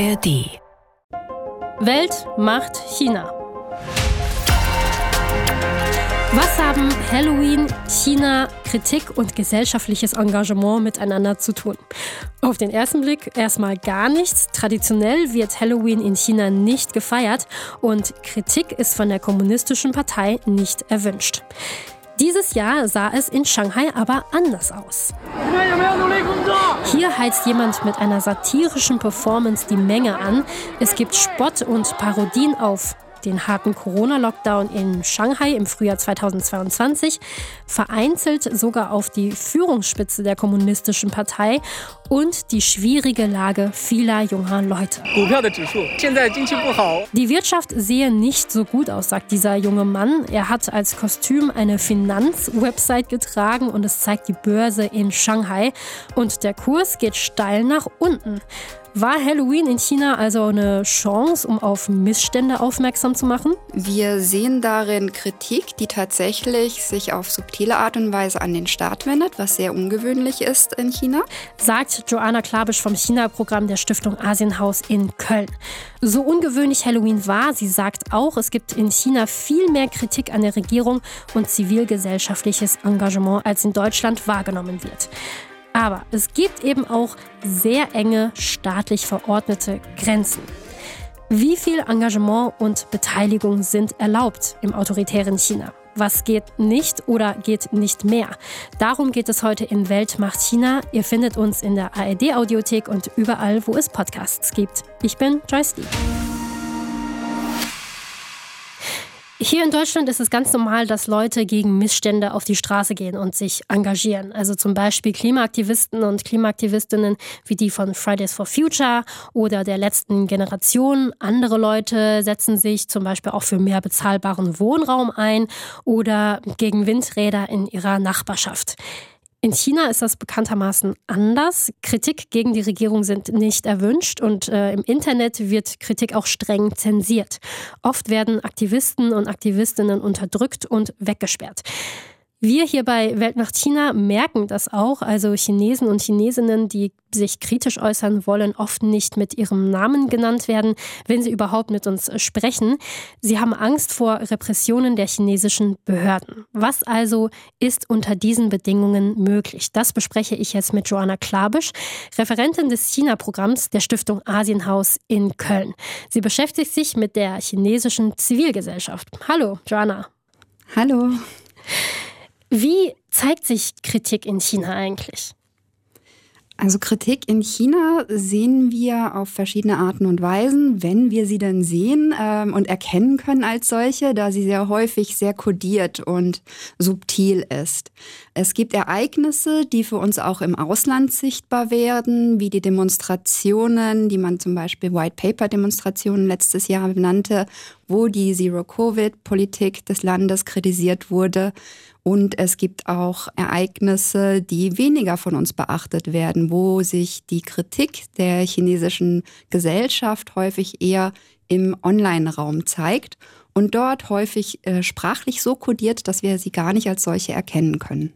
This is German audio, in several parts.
ARD. Welt macht China. Was haben Halloween, China, Kritik und gesellschaftliches Engagement miteinander zu tun? Auf den ersten Blick erstmal gar nichts. Traditionell wird Halloween in China nicht gefeiert und Kritik ist von der kommunistischen Partei nicht erwünscht. Dieses Jahr sah es in Shanghai aber anders aus. Hier heizt jemand mit einer satirischen Performance die Menge an. Es gibt Spott und Parodien auf den harten Corona-Lockdown in Shanghai im Frühjahr 2022, vereinzelt sogar auf die Führungsspitze der kommunistischen Partei und die schwierige Lage vieler junger Leute. Die Wirtschaft sehe nicht so gut aus, sagt dieser junge Mann. Er hat als Kostüm eine Finanzwebsite getragen und es zeigt die Börse in Shanghai. Und der Kurs geht steil nach unten. War Halloween in China also eine Chance, um auf Missstände aufmerksam zu machen? Wir sehen darin Kritik, die tatsächlich sich auf subtile Art und Weise an den Staat wendet, was sehr ungewöhnlich ist in China. Sagt Joanna Klabisch vom China-Programm der Stiftung Asienhaus in Köln. So ungewöhnlich Halloween war, sie sagt auch, es gibt in China viel mehr Kritik an der Regierung und zivilgesellschaftliches Engagement, als in Deutschland wahrgenommen wird. Aber es gibt eben auch sehr enge staatlich verordnete Grenzen. Wie viel Engagement und Beteiligung sind erlaubt im autoritären China? Was geht nicht oder geht nicht mehr? Darum geht es heute in Welt macht China. Ihr findet uns in der ARD Audiothek und überall, wo es Podcasts gibt. Ich bin Joyce Lee. Hier in Deutschland ist es ganz normal, dass Leute gegen Missstände auf die Straße gehen und sich engagieren. Also zum Beispiel Klimaaktivisten und Klimaaktivistinnen wie die von Fridays for Future oder der letzten Generation. Andere Leute setzen sich zum Beispiel auch für mehr bezahlbaren Wohnraum ein oder gegen Windräder in ihrer Nachbarschaft. In China ist das bekanntermaßen anders. Kritik gegen die Regierung sind nicht erwünscht und äh, im Internet wird Kritik auch streng zensiert. Oft werden Aktivisten und Aktivistinnen unterdrückt und weggesperrt. Wir hier bei Welt nach China merken das auch. Also Chinesen und Chinesinnen, die sich kritisch äußern wollen, oft nicht mit ihrem Namen genannt werden, wenn sie überhaupt mit uns sprechen. Sie haben Angst vor Repressionen der chinesischen Behörden. Was also ist unter diesen Bedingungen möglich? Das bespreche ich jetzt mit Joanna Klabisch, Referentin des China-Programms der Stiftung Asienhaus in Köln. Sie beschäftigt sich mit der chinesischen Zivilgesellschaft. Hallo, Joanna. Hallo. Wie zeigt sich Kritik in China eigentlich? Also Kritik in China sehen wir auf verschiedene Arten und Weisen, wenn wir sie dann sehen ähm, und erkennen können als solche, da sie sehr häufig sehr kodiert und subtil ist. Es gibt Ereignisse, die für uns auch im Ausland sichtbar werden, wie die Demonstrationen, die man zum Beispiel White Paper Demonstrationen letztes Jahr benannte, wo die Zero-Covid-Politik des Landes kritisiert wurde und es gibt auch Ereignisse, die weniger von uns beachtet werden, wo sich die Kritik der chinesischen Gesellschaft häufig eher im Online-Raum zeigt und dort häufig äh, sprachlich so kodiert, dass wir sie gar nicht als solche erkennen können.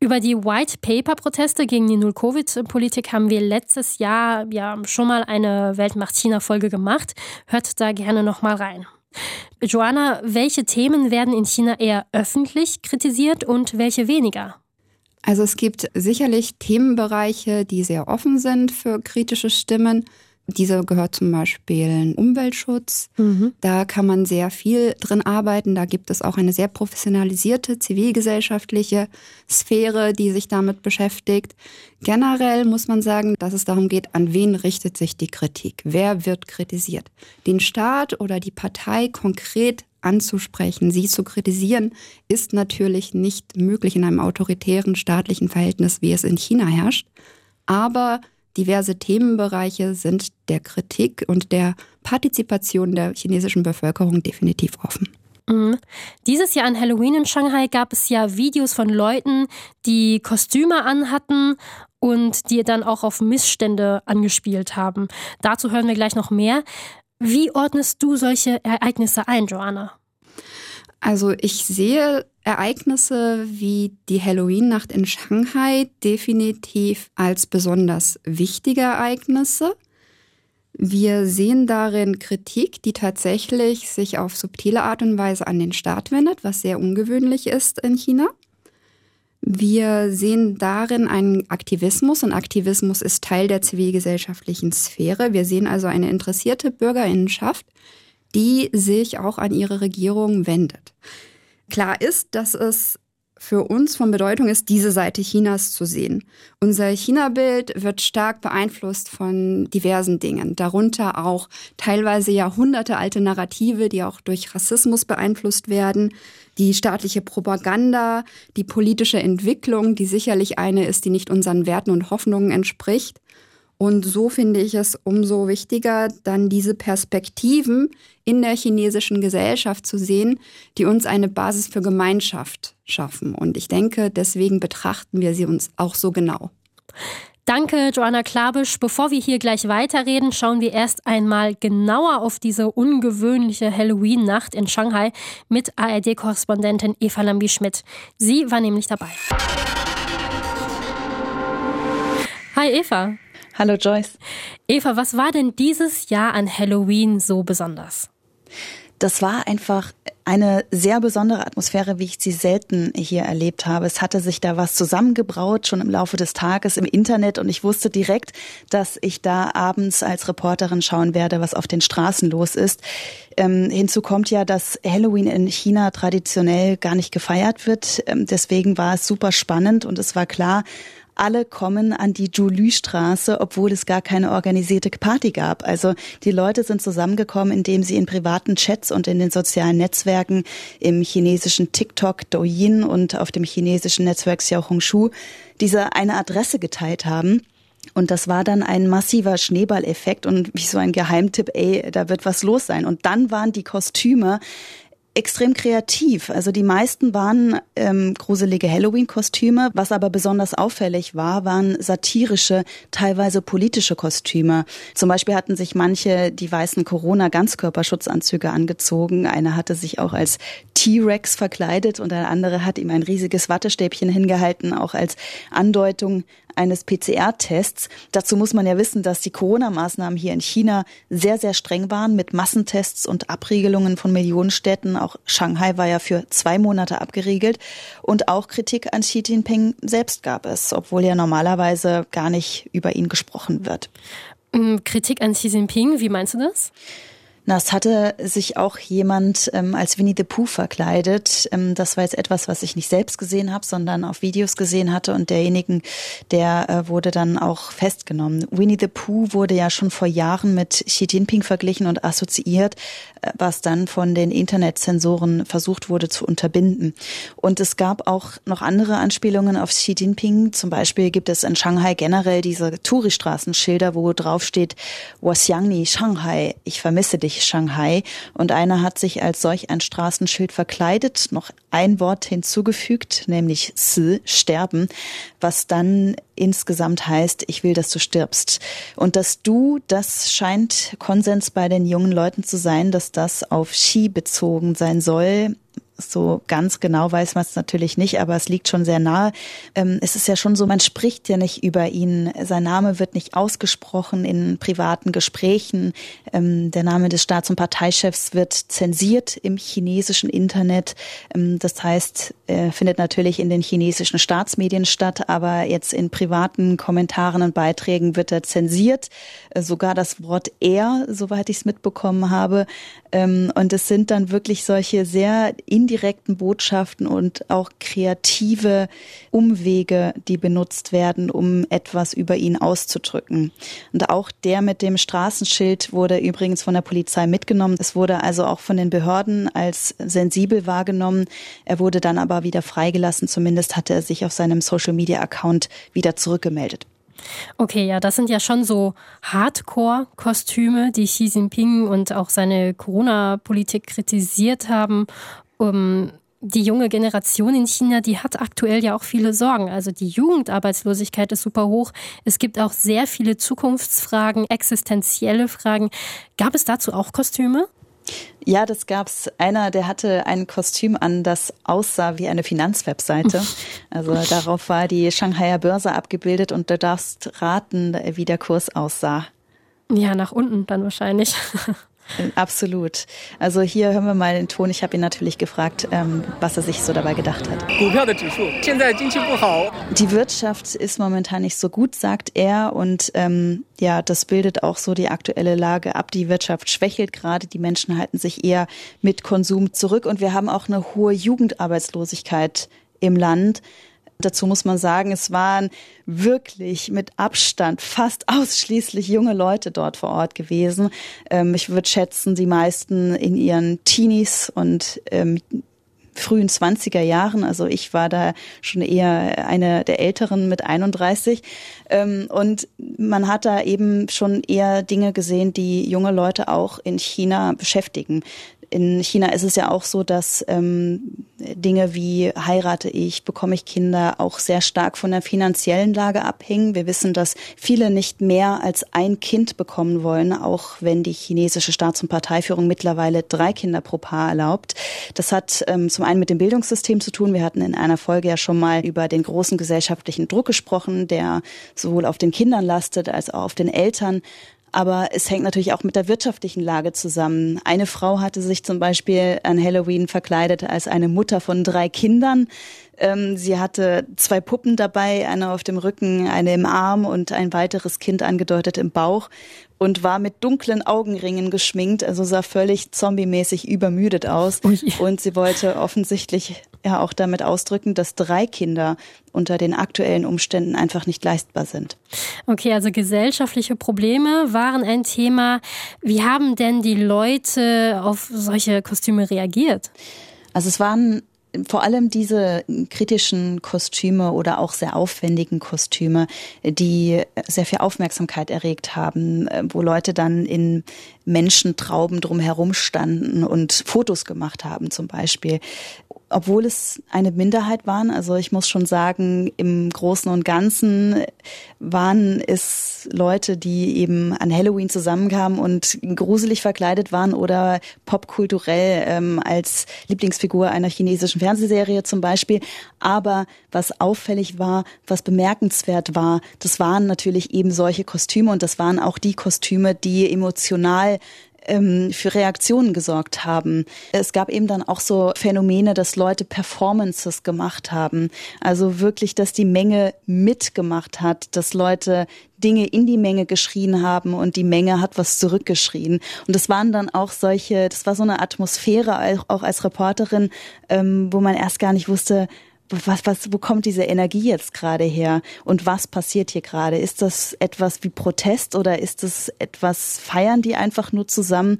Über die White Paper Proteste gegen die Null-Covid-Politik haben wir letztes Jahr ja schon mal eine Weltmacht China Folge gemacht. Hört da gerne noch mal rein. Joanna, welche Themen werden in China eher öffentlich kritisiert und welche weniger? Also es gibt sicherlich Themenbereiche, die sehr offen sind für kritische Stimmen. Diese gehört zum Beispiel Umweltschutz. Mhm. Da kann man sehr viel drin arbeiten. Da gibt es auch eine sehr professionalisierte zivilgesellschaftliche Sphäre, die sich damit beschäftigt. Generell muss man sagen, dass es darum geht, an wen richtet sich die Kritik? Wer wird kritisiert? Den Staat oder die Partei konkret anzusprechen, sie zu kritisieren, ist natürlich nicht möglich in einem autoritären staatlichen Verhältnis, wie es in China herrscht. Aber Diverse Themenbereiche sind der Kritik und der Partizipation der chinesischen Bevölkerung definitiv offen. Mhm. Dieses Jahr an Halloween in Shanghai gab es ja Videos von Leuten, die Kostüme anhatten und die dann auch auf Missstände angespielt haben. Dazu hören wir gleich noch mehr. Wie ordnest du solche Ereignisse ein, Joanna? Also ich sehe Ereignisse wie die Halloween-Nacht in Shanghai definitiv als besonders wichtige Ereignisse. Wir sehen darin Kritik, die tatsächlich sich auf subtile Art und Weise an den Staat wendet, was sehr ungewöhnlich ist in China. Wir sehen darin einen Aktivismus und Aktivismus ist Teil der zivilgesellschaftlichen Sphäre. Wir sehen also eine interessierte Bürgerinnenschaft, die sich auch an ihre Regierung wendet. Klar ist, dass es für uns von Bedeutung ist, diese Seite Chinas zu sehen. Unser China-Bild wird stark beeinflusst von diversen Dingen, darunter auch teilweise Jahrhunderte alte Narrative, die auch durch Rassismus beeinflusst werden, die staatliche Propaganda, die politische Entwicklung, die sicherlich eine ist, die nicht unseren Werten und Hoffnungen entspricht. Und so finde ich es umso wichtiger, dann diese Perspektiven in der chinesischen Gesellschaft zu sehen, die uns eine Basis für Gemeinschaft schaffen. Und ich denke, deswegen betrachten wir sie uns auch so genau. Danke, Joanna Klabisch. Bevor wir hier gleich weiterreden, schauen wir erst einmal genauer auf diese ungewöhnliche Halloween-Nacht in Shanghai mit ARD-Korrespondentin Eva Lambi-Schmidt. Sie war nämlich dabei. Hi Eva. Hallo Joyce. Eva, was war denn dieses Jahr an Halloween so besonders? Das war einfach eine sehr besondere Atmosphäre, wie ich sie selten hier erlebt habe. Es hatte sich da was zusammengebraut, schon im Laufe des Tages im Internet und ich wusste direkt, dass ich da abends als Reporterin schauen werde, was auf den Straßen los ist. Ähm, hinzu kommt ja, dass Halloween in China traditionell gar nicht gefeiert wird. Ähm, deswegen war es super spannend und es war klar, alle kommen an die Julü-Straße, obwohl es gar keine organisierte Party gab. Also die Leute sind zusammengekommen, indem sie in privaten Chats und in den sozialen Netzwerken im chinesischen TikTok, Douyin und auf dem chinesischen Netzwerk Xiaohongshu diese eine Adresse geteilt haben. Und das war dann ein massiver Schneeballeffekt und wie so ein Geheimtipp, ey, da wird was los sein. Und dann waren die Kostüme extrem kreativ. Also die meisten waren ähm, gruselige Halloween-Kostüme. Was aber besonders auffällig war, waren satirische, teilweise politische Kostüme. Zum Beispiel hatten sich manche die weißen Corona-Ganzkörperschutzanzüge angezogen. Einer hatte sich auch als T-Rex verkleidet und ein anderer hat ihm ein riesiges Wattestäbchen hingehalten, auch als Andeutung eines PCR-Tests. Dazu muss man ja wissen, dass die Corona-Maßnahmen hier in China sehr, sehr streng waren mit Massentests und Abriegelungen von Millionenstädten. Auch Shanghai war ja für zwei Monate abgeriegelt. Und auch Kritik an Xi Jinping selbst gab es, obwohl ja normalerweise gar nicht über ihn gesprochen wird. Kritik an Xi Jinping, wie meinst du das? Na, es hatte sich auch jemand ähm, als Winnie the Pooh verkleidet. Ähm, das war jetzt etwas, was ich nicht selbst gesehen habe, sondern auf Videos gesehen hatte. Und derjenigen, der äh, wurde dann auch festgenommen. Winnie the Pooh wurde ja schon vor Jahren mit Xi Jinping verglichen und assoziiert, äh, was dann von den Internetzensoren versucht wurde zu unterbinden. Und es gab auch noch andere Anspielungen auf Xi Jinping. Zum Beispiel gibt es in Shanghai generell diese Touristraßenschilder, wo drauf steht, Shanghai, ich vermisse dich durch Shanghai und einer hat sich als solch ein Straßenschild verkleidet, noch ein Wort hinzugefügt, nämlich Si, sterben, was dann insgesamt heißt, ich will, dass du stirbst. Und das Du, das scheint Konsens bei den jungen Leuten zu sein, dass das auf Ski bezogen sein soll. So ganz genau weiß man es natürlich nicht, aber es liegt schon sehr nahe. Ähm, es ist ja schon so, man spricht ja nicht über ihn. Sein Name wird nicht ausgesprochen in privaten Gesprächen. Ähm, der Name des Staats- und Parteichefs wird zensiert im chinesischen Internet. Ähm, das heißt, er findet natürlich in den chinesischen Staatsmedien statt, aber jetzt in privaten Kommentaren und Beiträgen wird er zensiert. Äh, sogar das Wort er, soweit ich es mitbekommen habe. Und es sind dann wirklich solche sehr indirekten Botschaften und auch kreative Umwege, die benutzt werden, um etwas über ihn auszudrücken. Und auch der mit dem Straßenschild wurde übrigens von der Polizei mitgenommen. Es wurde also auch von den Behörden als sensibel wahrgenommen. Er wurde dann aber wieder freigelassen. Zumindest hatte er sich auf seinem Social-Media-Account wieder zurückgemeldet. Okay, ja, das sind ja schon so Hardcore-Kostüme, die Xi Jinping und auch seine Corona-Politik kritisiert haben um, die junge Generation in China, die hat aktuell ja auch viele Sorgen. Also die Jugendarbeitslosigkeit ist super hoch. Es gibt auch sehr viele Zukunftsfragen, existenzielle Fragen. Gab es dazu auch Kostüme? Ja, das gab's. Einer, der hatte ein Kostüm an, das aussah wie eine Finanzwebseite. Also darauf war die Shanghaier Börse abgebildet und du darfst raten, wie der Kurs aussah. Ja, nach unten dann wahrscheinlich. Absolut. Also hier hören wir mal den Ton. Ich habe ihn natürlich gefragt, ähm, was er sich so dabei gedacht hat. Die Wirtschaft ist momentan nicht so gut, sagt er. Und ähm, ja, das bildet auch so die aktuelle Lage ab. Die Wirtschaft schwächelt gerade. Die Menschen halten sich eher mit Konsum zurück. Und wir haben auch eine hohe Jugendarbeitslosigkeit im Land. Dazu muss man sagen, es waren wirklich mit Abstand fast ausschließlich junge Leute dort vor Ort gewesen. Ähm, ich würde schätzen, die meisten in ihren Teenies und ähm, frühen 20er Jahren. Also ich war da schon eher eine der Älteren mit 31. Ähm, und man hat da eben schon eher Dinge gesehen, die junge Leute auch in China beschäftigen in China ist es ja auch so, dass ähm, Dinge wie heirate ich, bekomme ich Kinder auch sehr stark von der finanziellen Lage abhängen. Wir wissen, dass viele nicht mehr als ein Kind bekommen wollen, auch wenn die chinesische Staats- und Parteiführung mittlerweile drei Kinder pro Paar erlaubt. Das hat ähm, zum einen mit dem Bildungssystem zu tun. Wir hatten in einer Folge ja schon mal über den großen gesellschaftlichen Druck gesprochen, der sowohl auf den Kindern lastet als auch auf den Eltern. Aber es hängt natürlich auch mit der wirtschaftlichen Lage zusammen. Eine Frau hatte sich zum Beispiel an Halloween verkleidet als eine Mutter von drei Kindern. Ähm, sie hatte zwei Puppen dabei, eine auf dem Rücken, eine im Arm und ein weiteres Kind angedeutet im Bauch und war mit dunklen Augenringen geschminkt, also sah völlig zombie-mäßig übermüdet aus. Ui. Und sie wollte offensichtlich ja auch damit ausdrücken, dass drei Kinder unter den aktuellen Umständen einfach nicht leistbar sind. Okay, also gesellschaftliche Probleme waren ein Thema. Wie haben denn die Leute auf solche Kostüme reagiert? Also es waren vor allem diese kritischen Kostüme oder auch sehr aufwendigen Kostüme, die sehr viel Aufmerksamkeit erregt haben, wo Leute dann in Menschentrauben drumherum standen und Fotos gemacht haben zum Beispiel obwohl es eine Minderheit waren. Also ich muss schon sagen, im Großen und Ganzen waren es Leute, die eben an Halloween zusammenkamen und gruselig verkleidet waren oder popkulturell ähm, als Lieblingsfigur einer chinesischen Fernsehserie zum Beispiel. Aber was auffällig war, was bemerkenswert war, das waren natürlich eben solche Kostüme und das waren auch die Kostüme, die emotional ähm, für Reaktionen gesorgt haben. Es gab eben dann auch so Phänomene, dass Leute Performances gemacht haben. Also wirklich, dass die Menge mitgemacht hat, dass Leute Dinge in die Menge geschrien haben und die Menge hat was zurückgeschrien. Und das waren dann auch solche, das war so eine Atmosphäre auch als Reporterin, ähm, wo man erst gar nicht wusste, was, was, wo kommt diese Energie jetzt gerade her und was passiert hier gerade? Ist das etwas wie Protest oder ist das etwas feiern die einfach nur zusammen?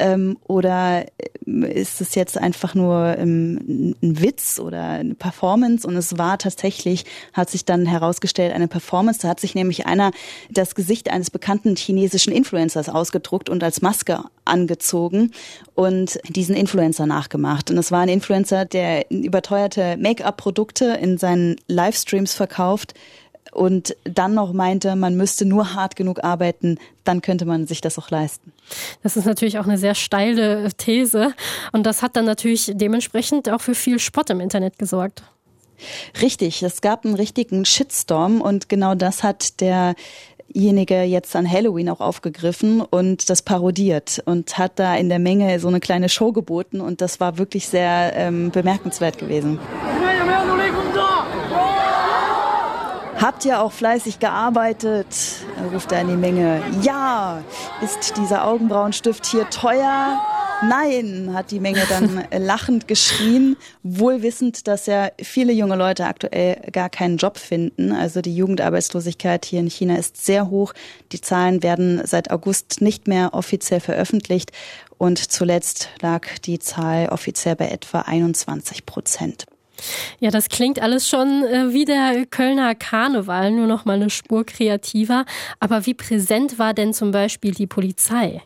Ähm, oder äh, ist es jetzt einfach nur ähm, ein Witz oder eine Performance? Und es war tatsächlich, hat sich dann herausgestellt, eine Performance. Da hat sich nämlich einer das Gesicht eines bekannten chinesischen Influencers ausgedruckt und als Maske angezogen und diesen Influencer nachgemacht. Und es war ein Influencer, der überteuerte Make-up-Produkte in seinen Livestreams verkauft und dann noch meinte, man müsste nur hart genug arbeiten, dann könnte man sich das auch leisten. Das ist natürlich auch eine sehr steile These und das hat dann natürlich dementsprechend auch für viel Spott im Internet gesorgt. Richtig, es gab einen richtigen Shitstorm und genau das hat derjenige jetzt an Halloween auch aufgegriffen und das parodiert und hat da in der Menge so eine kleine Show geboten und das war wirklich sehr ähm, bemerkenswert gewesen. Habt ihr auch fleißig gearbeitet? ruft er in die Menge. Ja, ist dieser Augenbrauenstift hier teuer? Nein, hat die Menge dann lachend geschrien, wohl wissend, dass ja viele junge Leute aktuell gar keinen Job finden. Also die Jugendarbeitslosigkeit hier in China ist sehr hoch. Die Zahlen werden seit August nicht mehr offiziell veröffentlicht und zuletzt lag die Zahl offiziell bei etwa 21 Prozent. Ja, das klingt alles schon äh, wie der Kölner Karneval, nur noch mal eine Spur kreativer. Aber wie präsent war denn zum Beispiel die Polizei?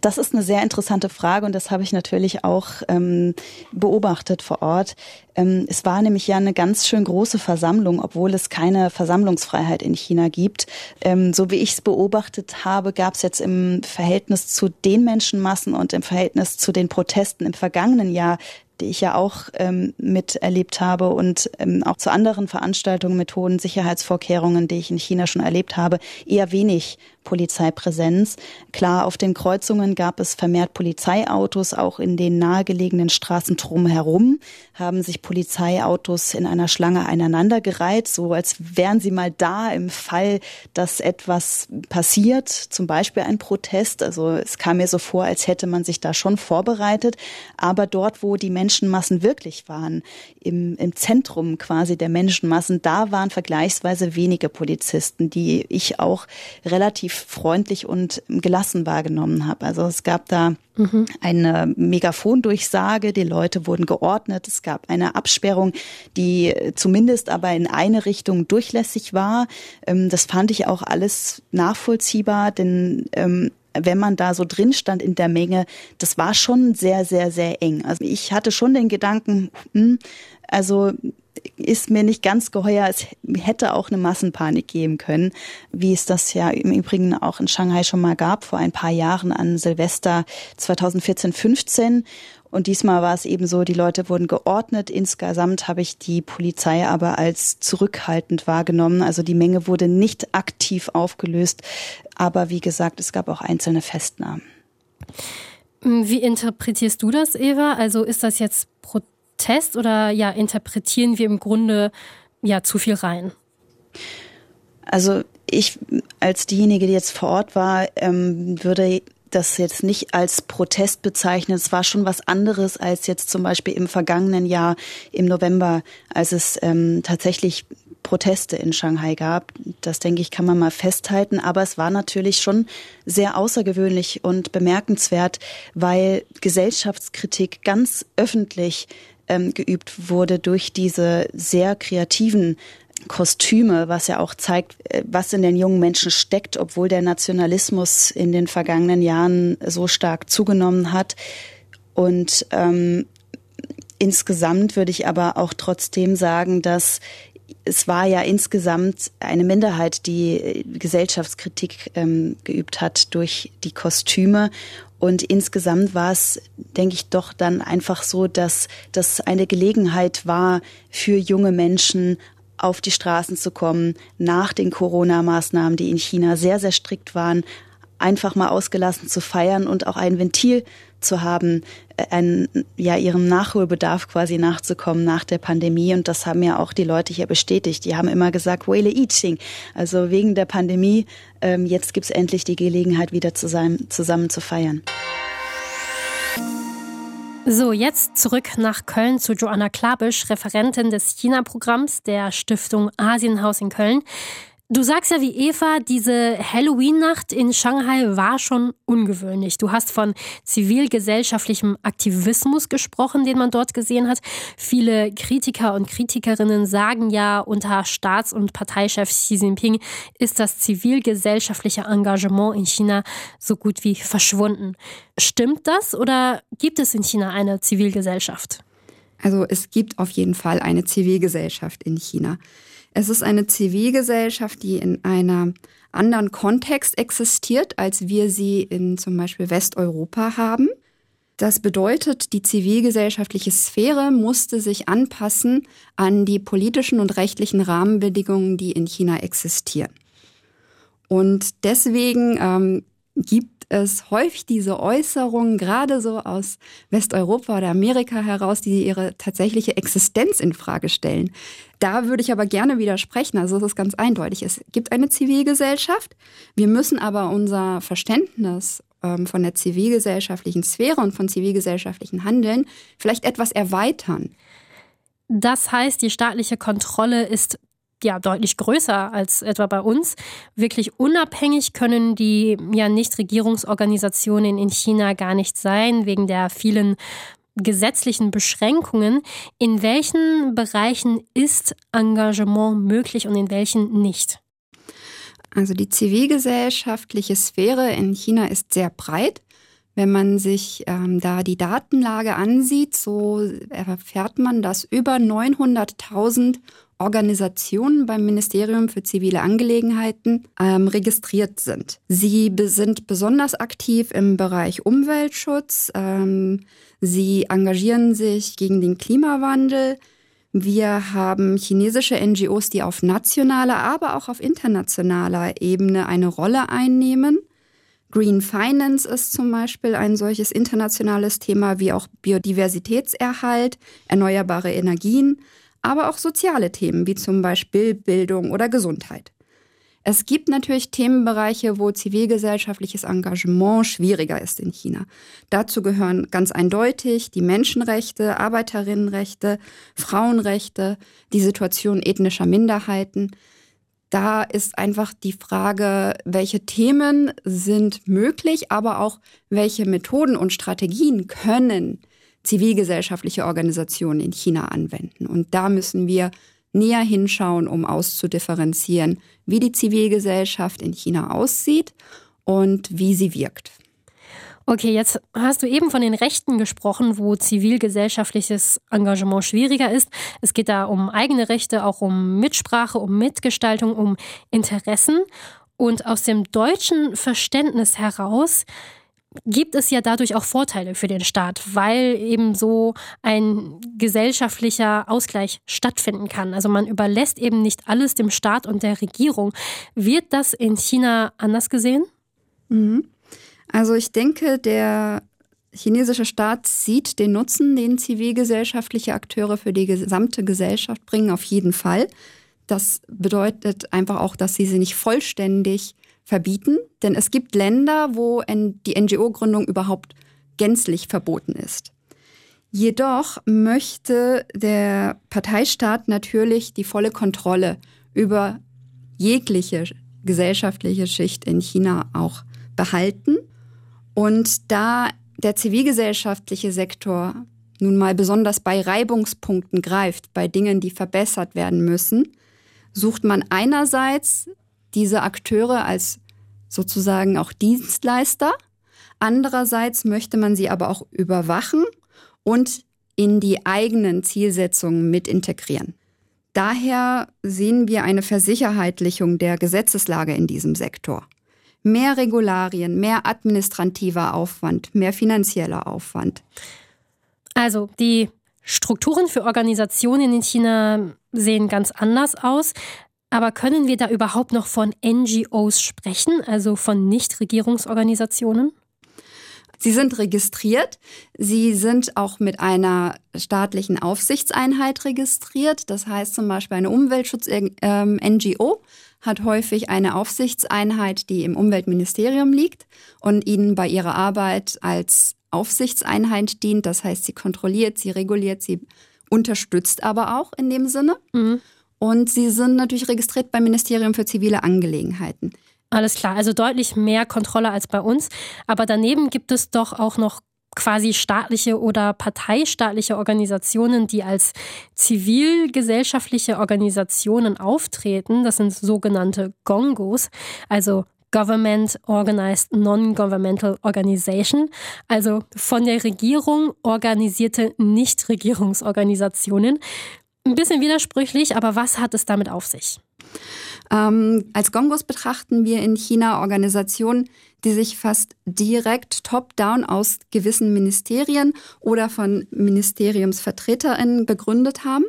Das ist eine sehr interessante Frage und das habe ich natürlich auch ähm, beobachtet vor Ort. Ähm, es war nämlich ja eine ganz schön große Versammlung, obwohl es keine Versammlungsfreiheit in China gibt. Ähm, so wie ich es beobachtet habe, gab es jetzt im Verhältnis zu den Menschenmassen und im Verhältnis zu den Protesten im vergangenen Jahr die ich ja auch ähm, miterlebt habe und auch zu anderen Veranstaltungen mit hohen Sicherheitsvorkehrungen, die ich in China schon erlebt habe, eher wenig Polizeipräsenz. Klar, auf den Kreuzungen gab es vermehrt Polizeiautos, auch in den nahegelegenen Straßen drumherum haben sich Polizeiautos in einer Schlange aneinandergereiht, so als wären sie mal da im Fall, dass etwas passiert, zum Beispiel ein Protest. Also es kam mir so vor, als hätte man sich da schon vorbereitet. Aber dort, wo die Menschenmassen wirklich waren, im, im Zentrum quasi der Menschenmassen, da waren vergleichsweise wenige Polizisten, die ich auch relativ freundlich und gelassen wahrgenommen habe. Also es gab da mhm. eine Megafondurchsage, die Leute wurden geordnet, es gab eine Absperrung, die zumindest aber in eine Richtung durchlässig war. Ähm, das fand ich auch alles nachvollziehbar, denn ähm, wenn man da so drin stand in der Menge, das war schon sehr, sehr, sehr eng. Also ich hatte schon den Gedanken, hm, also ist mir nicht ganz geheuer. Es hätte auch eine Massenpanik geben können, wie es das ja im Übrigen auch in Shanghai schon mal gab, vor ein paar Jahren an Silvester 2014, 15. Und diesmal war es eben so, die Leute wurden geordnet. Insgesamt habe ich die Polizei aber als zurückhaltend wahrgenommen. Also die Menge wurde nicht aktiv aufgelöst. Aber wie gesagt, es gab auch einzelne Festnahmen. Wie interpretierst du das, Eva? Also ist das jetzt Protest oder ja, interpretieren wir im Grunde ja zu viel rein? Also ich als diejenige, die jetzt vor Ort war, ähm, würde das jetzt nicht als Protest bezeichnen. Es war schon was anderes als jetzt zum Beispiel im vergangenen Jahr im November, als es ähm, tatsächlich Proteste in Shanghai gab. Das denke ich, kann man mal festhalten. Aber es war natürlich schon sehr außergewöhnlich und bemerkenswert, weil Gesellschaftskritik ganz öffentlich ähm, geübt wurde durch diese sehr kreativen Kostüme, was ja auch zeigt, äh, was in den jungen Menschen steckt, obwohl der Nationalismus in den vergangenen Jahren so stark zugenommen hat. Und ähm, insgesamt würde ich aber auch trotzdem sagen, dass es war ja insgesamt eine Minderheit, die Gesellschaftskritik ähm, geübt hat durch die Kostüme. Und insgesamt war es, denke ich, doch dann einfach so, dass das eine Gelegenheit war für junge Menschen, auf die Straßen zu kommen, nach den Corona-Maßnahmen, die in China sehr, sehr strikt waren, einfach mal ausgelassen zu feiern und auch ein Ventil zu haben, äh, ein, ja, ihrem Nachholbedarf quasi nachzukommen nach der Pandemie. Und das haben ja auch die Leute hier bestätigt. Die haben immer gesagt, Whale Eating. Also wegen der Pandemie, ähm, jetzt gibt's endlich die Gelegenheit, wieder zusammen, zusammen zu feiern. So, jetzt zurück nach Köln zu Joanna Klabisch, Referentin des China-Programms der Stiftung Asienhaus in Köln. Du sagst ja wie Eva, diese Halloween-Nacht in Shanghai war schon ungewöhnlich. Du hast von zivilgesellschaftlichem Aktivismus gesprochen, den man dort gesehen hat. Viele Kritiker und Kritikerinnen sagen ja, unter Staats- und Parteichef Xi Jinping ist das zivilgesellschaftliche Engagement in China so gut wie verschwunden. Stimmt das oder gibt es in China eine Zivilgesellschaft? Also es gibt auf jeden Fall eine Zivilgesellschaft in China. Es ist eine Zivilgesellschaft, die in einem anderen Kontext existiert, als wir sie in zum Beispiel Westeuropa haben. Das bedeutet, die zivilgesellschaftliche Sphäre musste sich anpassen an die politischen und rechtlichen Rahmenbedingungen, die in China existieren. Und deswegen ähm, gibt es häufig diese Äußerungen, gerade so aus Westeuropa oder Amerika heraus, die ihre tatsächliche Existenz in Frage stellen. Da würde ich aber gerne widersprechen. Also es ist ganz eindeutig. Es gibt eine Zivilgesellschaft. Wir müssen aber unser Verständnis ähm, von der zivilgesellschaftlichen Sphäre und von zivilgesellschaftlichen Handeln vielleicht etwas erweitern. Das heißt, die staatliche Kontrolle ist ja deutlich größer als etwa bei uns. Wirklich unabhängig können die ja Nichtregierungsorganisationen in China gar nicht sein, wegen der vielen gesetzlichen Beschränkungen. In welchen Bereichen ist Engagement möglich und in welchen nicht? Also die zivilgesellschaftliche Sphäre in China ist sehr breit. Wenn man sich ähm, da die Datenlage ansieht, so erfährt man, dass über 900.000 Organisationen beim Ministerium für zivile Angelegenheiten ähm, registriert sind. Sie sind besonders aktiv im Bereich Umweltschutz. Ähm, sie engagieren sich gegen den Klimawandel. Wir haben chinesische NGOs, die auf nationaler, aber auch auf internationaler Ebene eine Rolle einnehmen. Green Finance ist zum Beispiel ein solches internationales Thema wie auch Biodiversitätserhalt, erneuerbare Energien, aber auch soziale Themen wie zum Beispiel Bildung oder Gesundheit. Es gibt natürlich Themenbereiche, wo zivilgesellschaftliches Engagement schwieriger ist in China. Dazu gehören ganz eindeutig die Menschenrechte, Arbeiterinnenrechte, Frauenrechte, die Situation ethnischer Minderheiten. Da ist einfach die Frage, welche Themen sind möglich, aber auch welche Methoden und Strategien können zivilgesellschaftliche Organisationen in China anwenden. Und da müssen wir näher hinschauen, um auszudifferenzieren, wie die Zivilgesellschaft in China aussieht und wie sie wirkt. Okay, jetzt hast du eben von den Rechten gesprochen, wo zivilgesellschaftliches Engagement schwieriger ist. Es geht da um eigene Rechte, auch um Mitsprache, um Mitgestaltung, um Interessen. Und aus dem deutschen Verständnis heraus gibt es ja dadurch auch Vorteile für den Staat, weil eben so ein gesellschaftlicher Ausgleich stattfinden kann. Also man überlässt eben nicht alles dem Staat und der Regierung. Wird das in China anders gesehen? Mhm. Also ich denke, der chinesische Staat sieht den Nutzen, den zivilgesellschaftliche Akteure für die gesamte Gesellschaft bringen, auf jeden Fall. Das bedeutet einfach auch, dass sie sie nicht vollständig verbieten, denn es gibt Länder, wo die NGO-Gründung überhaupt gänzlich verboten ist. Jedoch möchte der Parteistaat natürlich die volle Kontrolle über jegliche gesellschaftliche Schicht in China auch behalten. Und da der zivilgesellschaftliche Sektor nun mal besonders bei Reibungspunkten greift, bei Dingen, die verbessert werden müssen, sucht man einerseits diese Akteure als sozusagen auch Dienstleister. Andererseits möchte man sie aber auch überwachen und in die eigenen Zielsetzungen mit integrieren. Daher sehen wir eine Versicherheitlichung der Gesetzeslage in diesem Sektor. Mehr Regularien, mehr administrativer Aufwand, mehr finanzieller Aufwand. Also die Strukturen für Organisationen in China sehen ganz anders aus. Aber können wir da überhaupt noch von NGOs sprechen, also von Nichtregierungsorganisationen? Sie sind registriert. Sie sind auch mit einer staatlichen Aufsichtseinheit registriert. Das heißt zum Beispiel eine Umweltschutz-NGO ähm, hat häufig eine Aufsichtseinheit, die im Umweltministerium liegt und ihnen bei ihrer Arbeit als Aufsichtseinheit dient. Das heißt, sie kontrolliert, sie reguliert, sie unterstützt aber auch in dem Sinne. Mhm. Und sie sind natürlich registriert beim Ministerium für zivile Angelegenheiten. Alles klar, also deutlich mehr Kontrolle als bei uns. Aber daneben gibt es doch auch noch quasi staatliche oder parteistaatliche Organisationen, die als zivilgesellschaftliche Organisationen auftreten. Das sind sogenannte Gongos, also Government Organized Non-Governmental Organization, also von der Regierung organisierte Nichtregierungsorganisationen. Ein bisschen widersprüchlich, aber was hat es damit auf sich? Ähm, als Gongos betrachten wir in China Organisationen, die sich fast direkt top-down aus gewissen Ministerien oder von Ministeriumsvertreterinnen gegründet haben.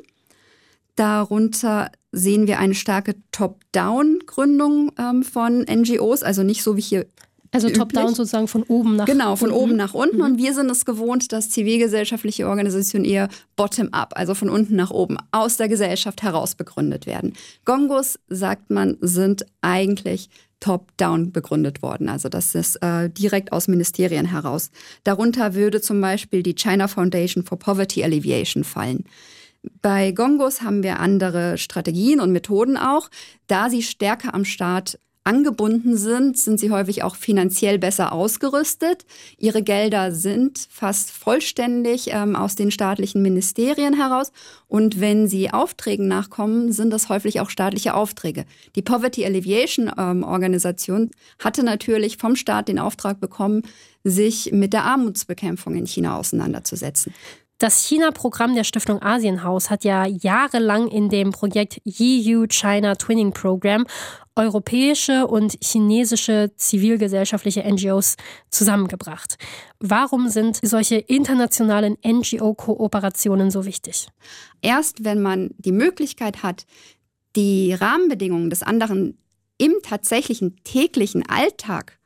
Darunter sehen wir eine starke Top-Down-Gründung ähm, von NGOs, also nicht so wie hier also top-down sozusagen von oben nach unten. Genau, von unten. oben nach unten. Mhm. Und wir sind es gewohnt, dass zivilgesellschaftliche Organisationen eher bottom-up, also von unten nach oben, aus der Gesellschaft heraus begründet werden. Gongos, sagt man, sind eigentlich top-down begründet worden. Also das ist äh, direkt aus Ministerien heraus. Darunter würde zum Beispiel die China Foundation for Poverty Alleviation fallen. Bei Gongos haben wir andere Strategien und Methoden auch, da sie stärker am Staat angebunden sind, sind sie häufig auch finanziell besser ausgerüstet. Ihre Gelder sind fast vollständig ähm, aus den staatlichen Ministerien heraus. Und wenn sie Aufträgen nachkommen, sind das häufig auch staatliche Aufträge. Die Poverty Alleviation ähm, Organisation hatte natürlich vom Staat den Auftrag bekommen, sich mit der Armutsbekämpfung in China auseinanderzusetzen. Das China-Programm der Stiftung Asienhaus hat ja jahrelang in dem Projekt EU China Twinning Program europäische und chinesische zivilgesellschaftliche NGOs zusammengebracht. Warum sind solche internationalen NGO-Kooperationen so wichtig? Erst wenn man die Möglichkeit hat, die Rahmenbedingungen des anderen im tatsächlichen täglichen Alltag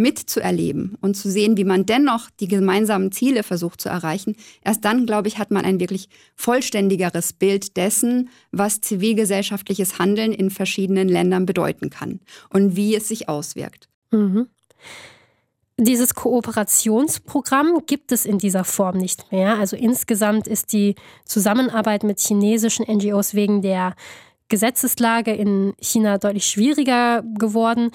mitzuerleben und zu sehen, wie man dennoch die gemeinsamen Ziele versucht zu erreichen, erst dann, glaube ich, hat man ein wirklich vollständigeres Bild dessen, was zivilgesellschaftliches Handeln in verschiedenen Ländern bedeuten kann und wie es sich auswirkt. Mhm. Dieses Kooperationsprogramm gibt es in dieser Form nicht mehr. Also insgesamt ist die Zusammenarbeit mit chinesischen NGOs wegen der Gesetzeslage in China deutlich schwieriger geworden.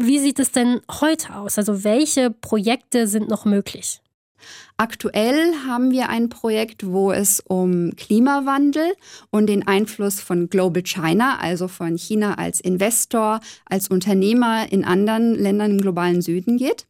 Wie sieht es denn heute aus? Also welche Projekte sind noch möglich? Aktuell haben wir ein Projekt, wo es um Klimawandel und den Einfluss von Global China, also von China als Investor, als Unternehmer in anderen Ländern im globalen Süden geht.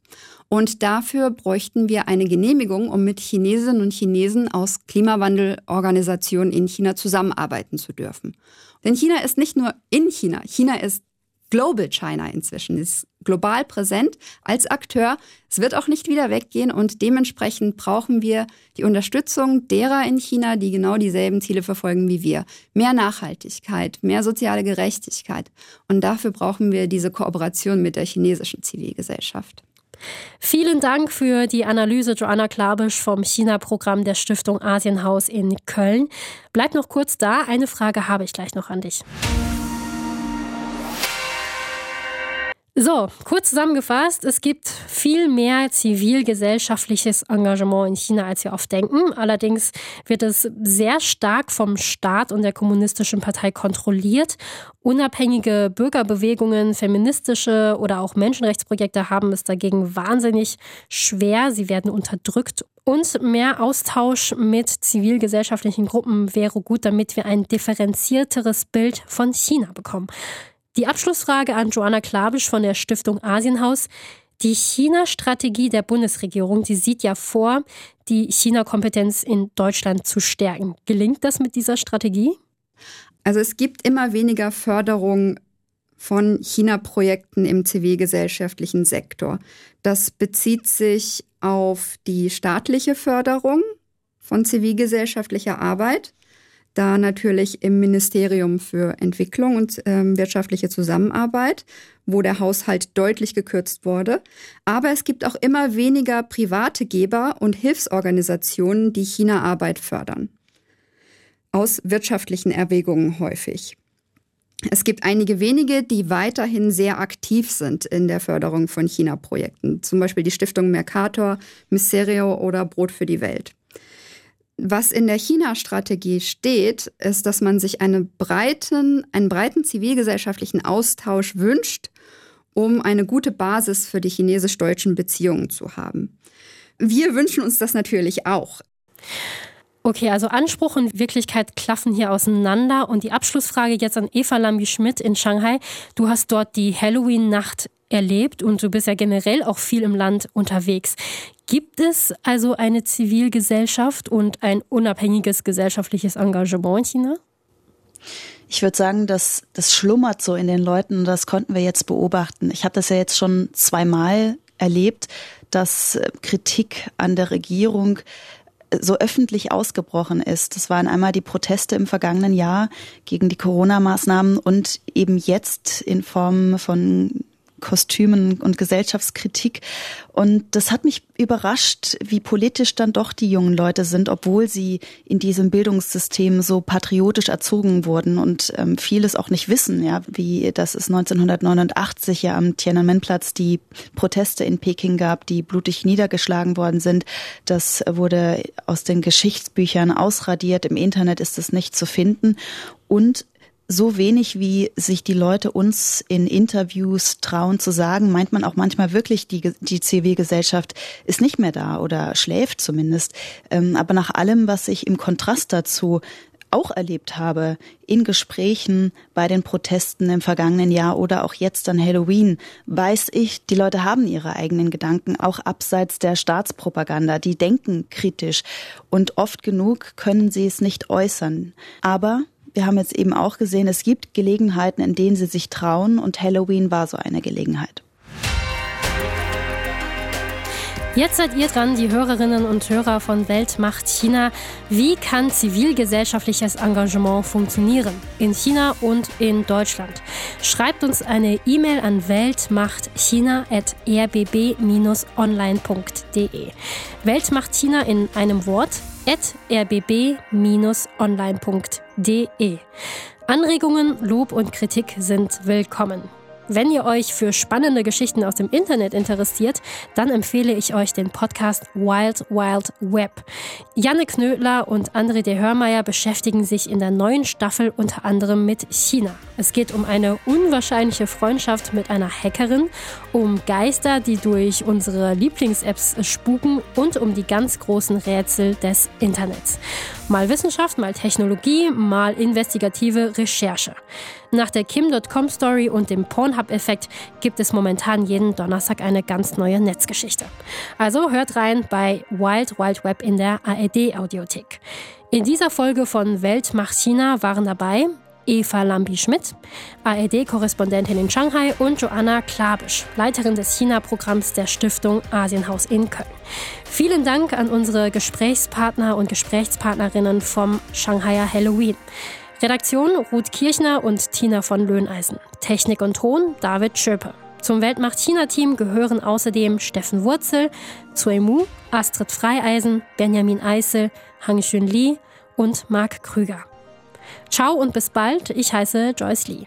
Und dafür bräuchten wir eine Genehmigung, um mit Chinesinnen und Chinesen aus Klimawandelorganisationen in China zusammenarbeiten zu dürfen. Denn China ist nicht nur in China, China ist Global China inzwischen, ist global präsent als Akteur. Es wird auch nicht wieder weggehen und dementsprechend brauchen wir die Unterstützung derer in China, die genau dieselben Ziele verfolgen wie wir. Mehr Nachhaltigkeit, mehr soziale Gerechtigkeit. Und dafür brauchen wir diese Kooperation mit der chinesischen Zivilgesellschaft. Vielen Dank für die Analyse, Joanna Klabisch vom China-Programm der Stiftung Asienhaus in Köln. Bleib noch kurz da. Eine Frage habe ich gleich noch an dich. So, kurz zusammengefasst, es gibt viel mehr zivilgesellschaftliches Engagement in China, als wir oft denken. Allerdings wird es sehr stark vom Staat und der kommunistischen Partei kontrolliert. Unabhängige Bürgerbewegungen, feministische oder auch Menschenrechtsprojekte haben es dagegen wahnsinnig schwer. Sie werden unterdrückt und mehr Austausch mit zivilgesellschaftlichen Gruppen wäre gut, damit wir ein differenzierteres Bild von China bekommen. Die Abschlussfrage an Joanna Klabisch von der Stiftung Asienhaus. Die China-Strategie der Bundesregierung, die sieht ja vor, die China-Kompetenz in Deutschland zu stärken. Gelingt das mit dieser Strategie? Also es gibt immer weniger Förderung von China-Projekten im zivilgesellschaftlichen Sektor. Das bezieht sich auf die staatliche Förderung von zivilgesellschaftlicher Arbeit da natürlich im Ministerium für Entwicklung und ähm, wirtschaftliche Zusammenarbeit, wo der Haushalt deutlich gekürzt wurde. Aber es gibt auch immer weniger private Geber und Hilfsorganisationen, die China-Arbeit fördern. Aus wirtschaftlichen Erwägungen häufig. Es gibt einige wenige, die weiterhin sehr aktiv sind in der Förderung von China-Projekten, zum Beispiel die Stiftung Mercator, Miserio oder Brot für die Welt. Was in der China-Strategie steht, ist, dass man sich eine breiten, einen breiten zivilgesellschaftlichen Austausch wünscht, um eine gute Basis für die chinesisch-deutschen Beziehungen zu haben. Wir wünschen uns das natürlich auch. Okay, also Anspruch und Wirklichkeit klaffen hier auseinander. Und die Abschlussfrage jetzt an Eva Lambi-Schmidt in Shanghai. Du hast dort die Halloween-Nacht erlebt und du bist ja generell auch viel im Land unterwegs. Gibt es also eine Zivilgesellschaft und ein unabhängiges gesellschaftliches Engagement in China? Ich würde sagen, dass das schlummert so in den Leuten und das konnten wir jetzt beobachten. Ich habe das ja jetzt schon zweimal erlebt, dass äh, Kritik an der Regierung äh, so öffentlich ausgebrochen ist. Das waren einmal die Proteste im vergangenen Jahr gegen die Corona-Maßnahmen und eben jetzt in Form von Kostümen und Gesellschaftskritik. Und das hat mich überrascht, wie politisch dann doch die jungen Leute sind, obwohl sie in diesem Bildungssystem so patriotisch erzogen wurden und ähm, vieles auch nicht wissen, ja, wie das es 1989 ja am Tiananmen-Platz die Proteste in Peking gab, die blutig niedergeschlagen worden sind. Das wurde aus den Geschichtsbüchern ausradiert. Im Internet ist es nicht zu finden. Und so wenig, wie sich die Leute uns in Interviews trauen zu sagen, meint man auch manchmal wirklich, die, die CW-Gesellschaft ist nicht mehr da oder schläft zumindest. Ähm, aber nach allem, was ich im Kontrast dazu auch erlebt habe in Gesprächen bei den Protesten im vergangenen Jahr oder auch jetzt an Halloween, weiß ich, die Leute haben ihre eigenen Gedanken, auch abseits der Staatspropaganda. Die denken kritisch und oft genug können sie es nicht äußern. Aber wir haben jetzt eben auch gesehen, es gibt Gelegenheiten, in denen sie sich trauen und Halloween war so eine Gelegenheit. Jetzt seid ihr dran, die Hörerinnen und Hörer von Weltmacht China. Wie kann zivilgesellschaftliches Engagement funktionieren in China und in Deutschland? Schreibt uns eine E-Mail an weltmachtchina.rbb-online.de. Weltmacht China in einem Wort rbb-online.de. Anregungen, Lob und Kritik sind willkommen. Wenn ihr euch für spannende Geschichten aus dem Internet interessiert, dann empfehle ich euch den Podcast Wild Wild Web. Janne Knödler und André de Hörmeier beschäftigen sich in der neuen Staffel unter anderem mit China. Es geht um eine unwahrscheinliche Freundschaft mit einer Hackerin, um Geister, die durch unsere Lieblings-Apps spuken und um die ganz großen Rätsel des Internets. Mal Wissenschaft, mal Technologie, mal investigative Recherche. Nach der Kim.com Story und dem Pornhub-Effekt gibt es momentan jeden Donnerstag eine ganz neue Netzgeschichte. Also hört rein bei Wild Wild Web in der ARD-Audiothek. In dieser Folge von Welt macht China waren dabei Eva Lambi-Schmidt, ARD-Korrespondentin in Shanghai und Joanna Klabisch, Leiterin des China-Programms der Stiftung Asienhaus in Köln. Vielen Dank an unsere Gesprächspartner und Gesprächspartnerinnen vom Shanghaier Halloween. Redaktion Ruth Kirchner und Tina von Löhneisen. Technik und Ton David Schöpe. Zum Weltmacht China-Team gehören außerdem Steffen Wurzel, Zui Mu, Astrid Freieisen, Benjamin Eisel, Hang Xun Li und Marc Krüger. Ciao und bis bald. Ich heiße Joyce Lee.